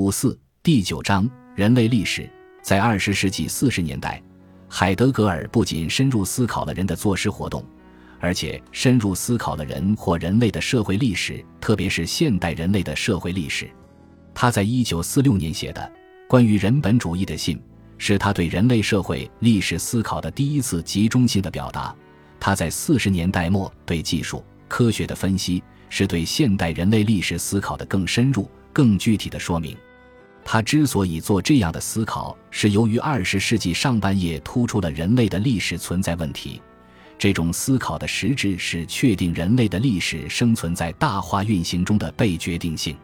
五四第九章人类历史，在二十世纪四十年代，海德格尔不仅深入思考了人的作诗活动，而且深入思考了人或人类的社会历史，特别是现代人类的社会历史。他在一九四六年写的关于人本主义的信，是他对人类社会历史思考的第一次集中性的表达。他在四十年代末对技术科学的分析，是对现代人类历史思考的更深入。更具体的说明，他之所以做这样的思考，是由于二十世纪上半叶突出了人类的历史存在问题。这种思考的实质是确定人类的历史生存在大化运行中的被决定性。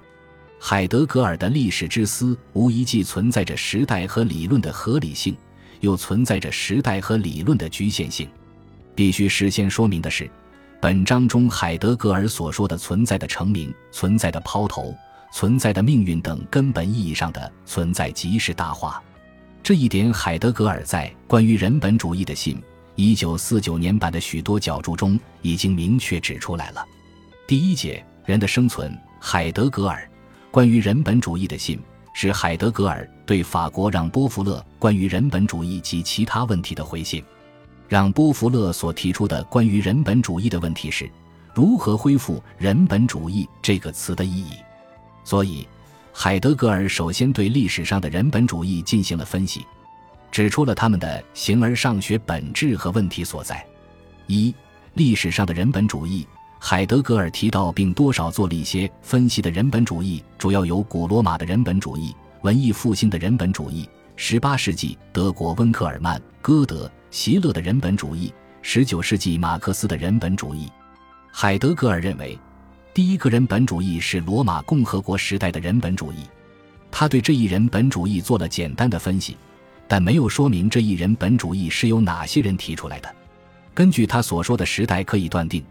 海德格尔的历史之思，无疑既存在着时代和理论的合理性，又存在着时代和理论的局限性。必须事先说明的是，本章中海德格尔所说的存在的成名、存在的抛头。存在的命运等根本意义上的存在即是大化，这一点海德格尔在关于人本主义的信一九四九年版的许多角注中已经明确指出来了。第一节人的生存，海德格尔关于人本主义的信是海德格尔对法国让波弗勒关于人本主义及其他问题的回信。让波弗勒所提出的关于人本主义的问题是如何恢复人本主义这个词的意义。所以，海德格尔首先对历史上的人本主义进行了分析，指出了他们的形而上学本质和问题所在。一、历史上的人本主义，海德格尔提到并多少做了一些分析的人本主义，主要有古罗马的人本主义、文艺复兴的人本主义、十八世纪德国温克尔曼、歌德、席勒的人本主义、十九世纪马克思的人本主义。海德格尔认为。第一个人本主义是罗马共和国时代的人本主义，他对这一人本主义做了简单的分析，但没有说明这一人本主义是由哪些人提出来的。根据他所说的时代，可以断定，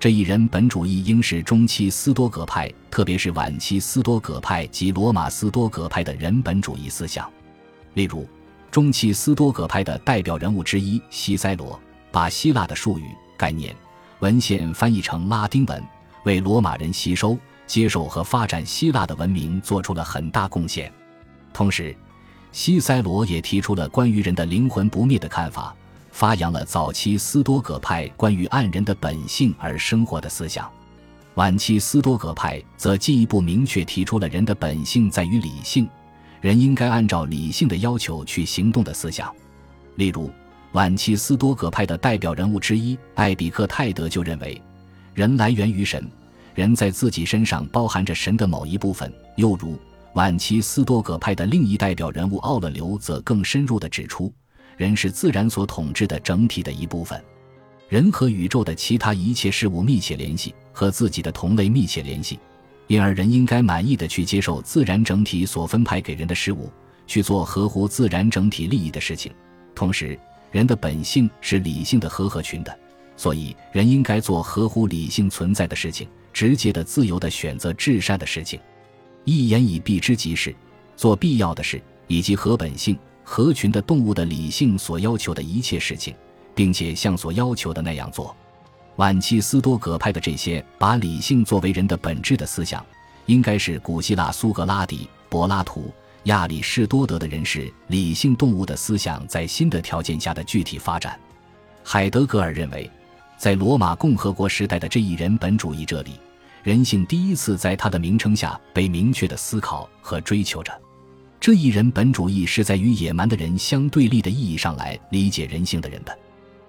这一人本主义应是中期斯多葛派，特别是晚期斯多葛派及罗马斯多葛派的人本主义思想。例如，中期斯多葛派的代表人物之一西塞罗，把希腊的术语、概念、文献翻译成拉丁文。为罗马人吸收、接受和发展希腊的文明做出了很大贡献。同时，西塞罗也提出了关于人的灵魂不灭的看法，发扬了早期斯多葛派关于按人的本性而生活的思想。晚期斯多葛派则进一步明确提出了人的本性在于理性，人应该按照理性的要求去行动的思想。例如，晚期斯多葛派的代表人物之一艾比克泰德就认为。人来源于神，人在自己身上包含着神的某一部分。又如晚期斯多葛派的另一代表人物奥勒留，则更深入地指出，人是自然所统治的整体的一部分。人和宇宙的其他一切事物密切联系，和自己的同类密切联系，因而人应该满意的去接受自然整体所分派给人的事物，去做合乎自然整体利益的事情。同时，人的本性是理性的和合群的。所以，人应该做合乎理性存在的事情，直接的、自由的选择至善的事情。一言以蔽之，即是做必要的事，以及合本性、合群的动物的理性所要求的一切事情，并且像所要求的那样做。晚期斯多葛派的这些把理性作为人的本质的思想，应该是古希腊苏格拉底、柏拉图、亚里士多德的人是理性动物的思想在新的条件下的具体发展。海德格尔认为。在罗马共和国时代的这一人本主义这里，人性第一次在他的名称下被明确的思考和追求着。这一人本主义是在与野蛮的人相对立的意义上来理解人性的人的。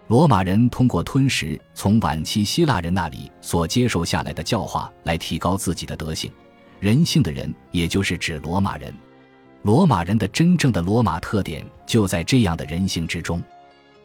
罗马人通过吞食从晚期希腊人那里所接受下来的教化来提高自己的德性。人性的人，也就是指罗马人。罗马人的真正的罗马特点就在这样的人性之中。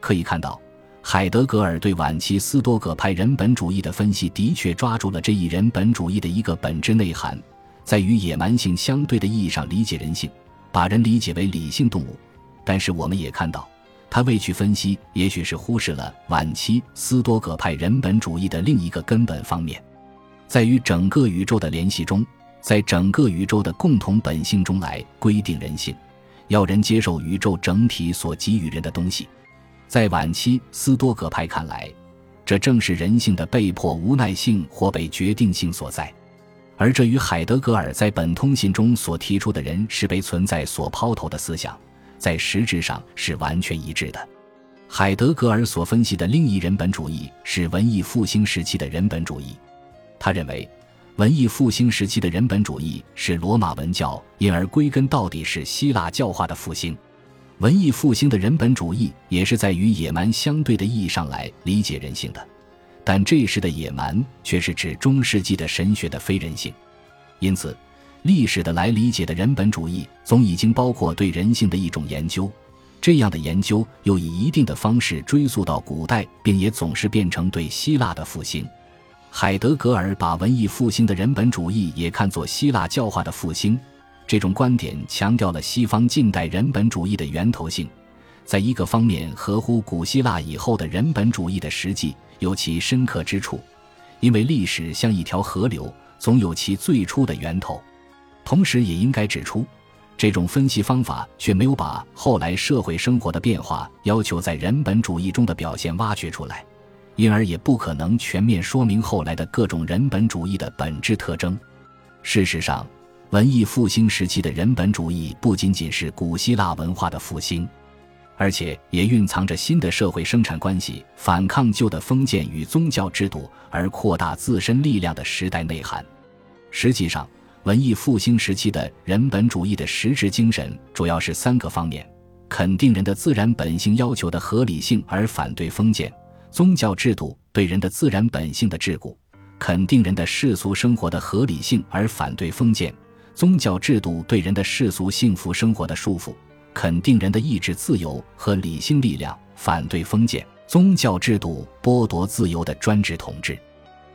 可以看到。海德格尔对晚期斯多葛派人本主义的分析，的确抓住了这一人本主义的一个本质内涵，在与野蛮性相对的意义上理解人性，把人理解为理性动物。但是，我们也看到，他未去分析，也许是忽视了晚期斯多葛派人本主义的另一个根本方面，在与整个宇宙的联系中，在整个宇宙的共同本性中来规定人性，要人接受宇宙整体所给予人的东西。在晚期斯多葛派看来，这正是人性的被迫无奈性或被决定性所在。而这与海德格尔在本通信中所提出的人是被存在所抛头的思想，在实质上是完全一致的。海德格尔所分析的另一人本主义是文艺复兴时期的人本主义。他认为，文艺复兴时期的人本主义是罗马文教，因而归根到底是希腊教化的复兴。文艺复兴的人本主义也是在与野蛮相对的意义上来理解人性的。但这时的野蛮却是指中世纪的神学的非人性，因此，历史的来理解的人本主义总已经包括对人性的一种研究。这样的研究又以一定的方式追溯到古代，并也总是变成对希腊的复兴。海德格尔把文艺复兴的人本主义也看作希腊教化的复兴，这种观点强调了西方近代人本主义的源头性，在一个方面合乎古希腊以后的人本主义的实际。有其深刻之处，因为历史像一条河流，总有其最初的源头。同时，也应该指出，这种分析方法却没有把后来社会生活的变化要求在人本主义中的表现挖掘出来，因而也不可能全面说明后来的各种人本主义的本质特征。事实上，文艺复兴时期的人本主义不仅仅是古希腊文化的复兴。而且也蕴藏着新的社会生产关系，反抗旧的封建与宗教制度，而扩大自身力量的时代内涵。实际上，文艺复兴时期的人本主义的实质精神主要是三个方面：肯定人的自然本性要求的合理性，而反对封建宗教制度对人的自然本性的桎梏；肯定人的世俗生活的合理性，而反对封建宗教制度对人的世俗幸福生活的束缚。肯定人的意志自由和理性力量，反对封建宗教制度剥夺自由的专制统治。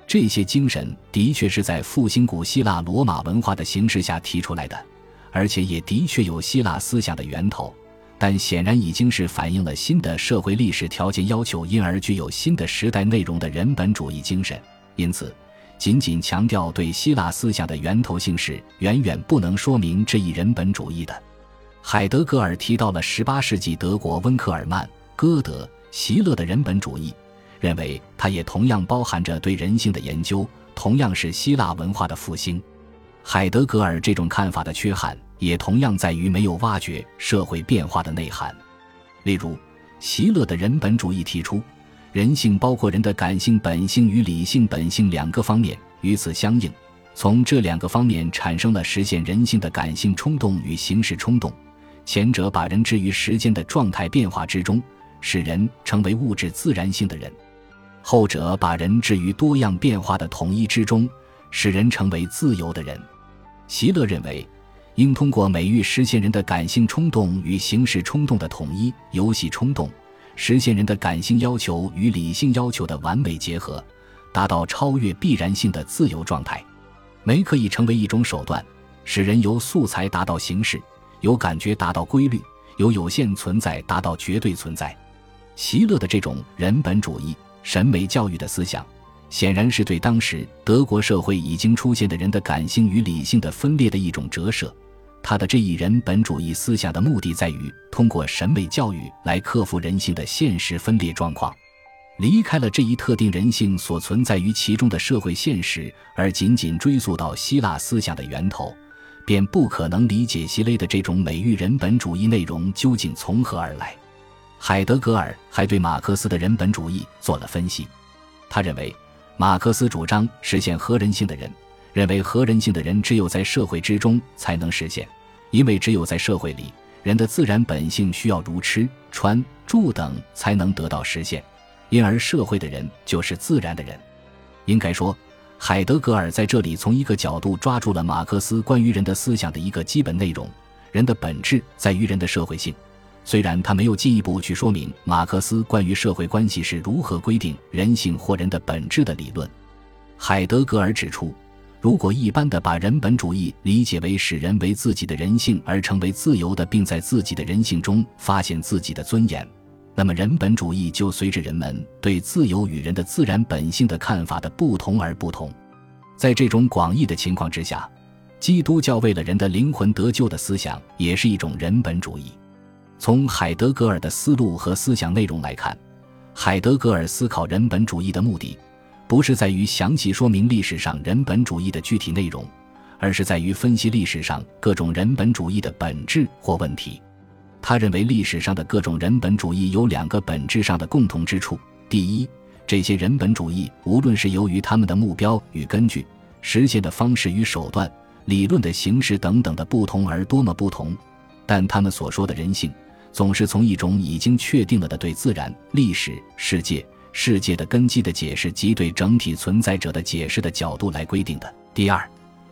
这些精神的确是在复兴古希腊罗马文化的形势下提出来的，而且也的确有希腊思想的源头。但显然已经是反映了新的社会历史条件要求，因而具有新的时代内容的人本主义精神。因此，仅仅强调对希腊思想的源头性是远远不能说明这一人本主义的。海德格尔提到了18世纪德国温克尔曼、歌德、席勒的人本主义，认为它也同样包含着对人性的研究，同样是希腊文化的复兴。海德格尔这种看法的缺憾，也同样在于没有挖掘社会变化的内涵。例如，席勒的人本主义提出，人性包括人的感性本性与理性本性两个方面，与此相应，从这两个方面产生了实现人性的感性冲动与形式冲动。前者把人置于时间的状态变化之中，使人成为物质自然性的人；后者把人置于多样变化的统一之中，使人成为自由的人。席勒认为，应通过美育实现人的感性冲动与形式冲动的统一游戏冲动，实现人的感性要求与理性要求的完美结合，达到超越必然性的自由状态。美可以成为一种手段，使人由素材达到形式。由感觉达到规律，由有限存在达到绝对存在。席勒的这种人本主义审美教育的思想，显然是对当时德国社会已经出现的人的感性与理性的分裂的一种折射。他的这一人本主义思想的目的在于通过审美教育来克服人性的现实分裂状况，离开了这一特定人性所存在于其中的社会现实，而仅仅追溯到希腊思想的源头。便不可能理解希勒的这种美育人本主义内容究竟从何而来。海德格尔还对马克思的人本主义做了分析。他认为，马克思主张实现合人性的人，认为合人性的人只有在社会之中才能实现，因为只有在社会里，人的自然本性需要如吃、穿、住等才能得到实现，因而社会的人就是自然的人。应该说。海德格尔在这里从一个角度抓住了马克思关于人的思想的一个基本内容：人的本质在于人的社会性。虽然他没有进一步去说明马克思关于社会关系是如何规定人性或人的本质的理论。海德格尔指出，如果一般的把人本主义理解为使人为自己的人性而成为自由的，并在自己的人性中发现自己的尊严。那么，人本主义就随着人们对自由与人的自然本性的看法的不同而不同。在这种广义的情况之下，基督教为了人的灵魂得救的思想也是一种人本主义。从海德格尔的思路和思想内容来看，海德格尔思考人本主义的目的，不是在于详细说明历史上人本主义的具体内容，而是在于分析历史上各种人本主义的本质或问题。他认为历史上的各种人本主义有两个本质上的共同之处：第一，这些人本主义无论是由于他们的目标与根据、实现的方式与手段、理论的形式等等的不同而多么不同，但他们所说的人性。总是从一种已经确定了的对自然、历史、世界、世界的根基的解释及对整体存在者的解释的角度来规定的。第二，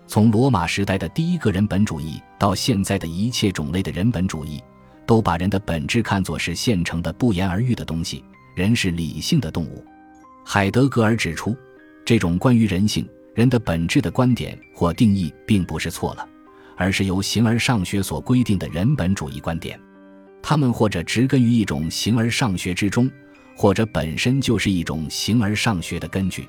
从罗马时代的第一个人本主义到现在的一切种类的人本主义，都把人的本质看作是现成的、不言而喻的东西。人是理性的动物。海德格尔指出，这种关于人性、人的本质的观点或定义并不是错了，而是由形而上学所规定的人本主义观点。他们或者植根于一种形而上学之中，或者本身就是一种形而上学的根据。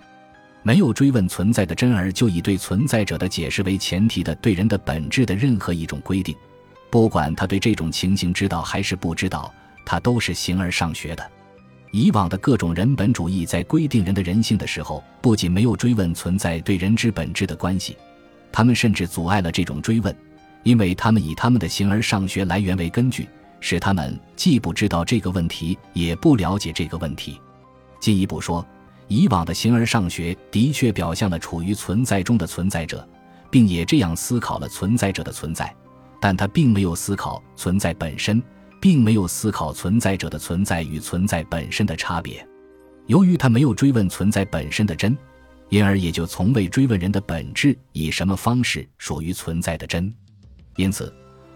没有追问存在的真而就以对存在者的解释为前提的对人的本质的任何一种规定，不管他对这种情形知道还是不知道，他都是形而上学的。以往的各种人本主义在规定人的人性的时候，不仅没有追问存在对人之本质的关系，他们甚至阻碍了这种追问，因为他们以他们的形而上学来源为根据。使他们既不知道这个问题，也不了解这个问题。进一步说，以往的形而上学的确表象了处于存在中的存在者，并也这样思考了存在者的存在，但他并没有思考存在本身，并没有思考存在者的存在与存在本身的差别。由于他没有追问存在本身的真，因而也就从未追问人的本质以什么方式属于存在的真。因此。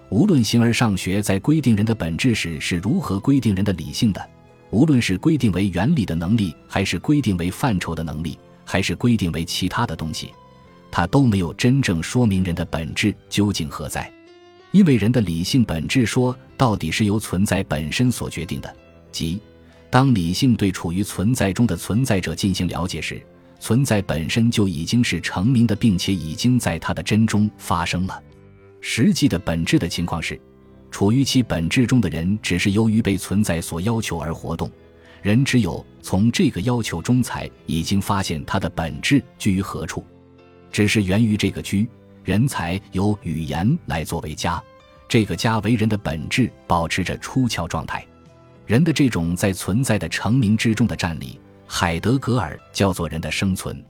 无论形而上学在规定人的本质时是如何规定人的理性的，无论是规定为原理的能力，还是规定为范畴的能力，还是规定为其他的东西，它都没有真正说明人的本质究竟何在。因为人的理性本质说到底是由存在本身所决定的，即当理性对处于存在中的存在者进行了解时，存在本身就已经是成名的，并且已经在它的真中发生了。实际的本质的情况是，处于其本质中的人只是由于被存在所要求而活动。人只有从这个要求中才已经发现他的本质居于何处。只是源于这个居，人才由语言来作为家。这个家为人的本质保持着出窍状态。人的这种在存在的成名之中的站立，海德格尔叫做人的生存。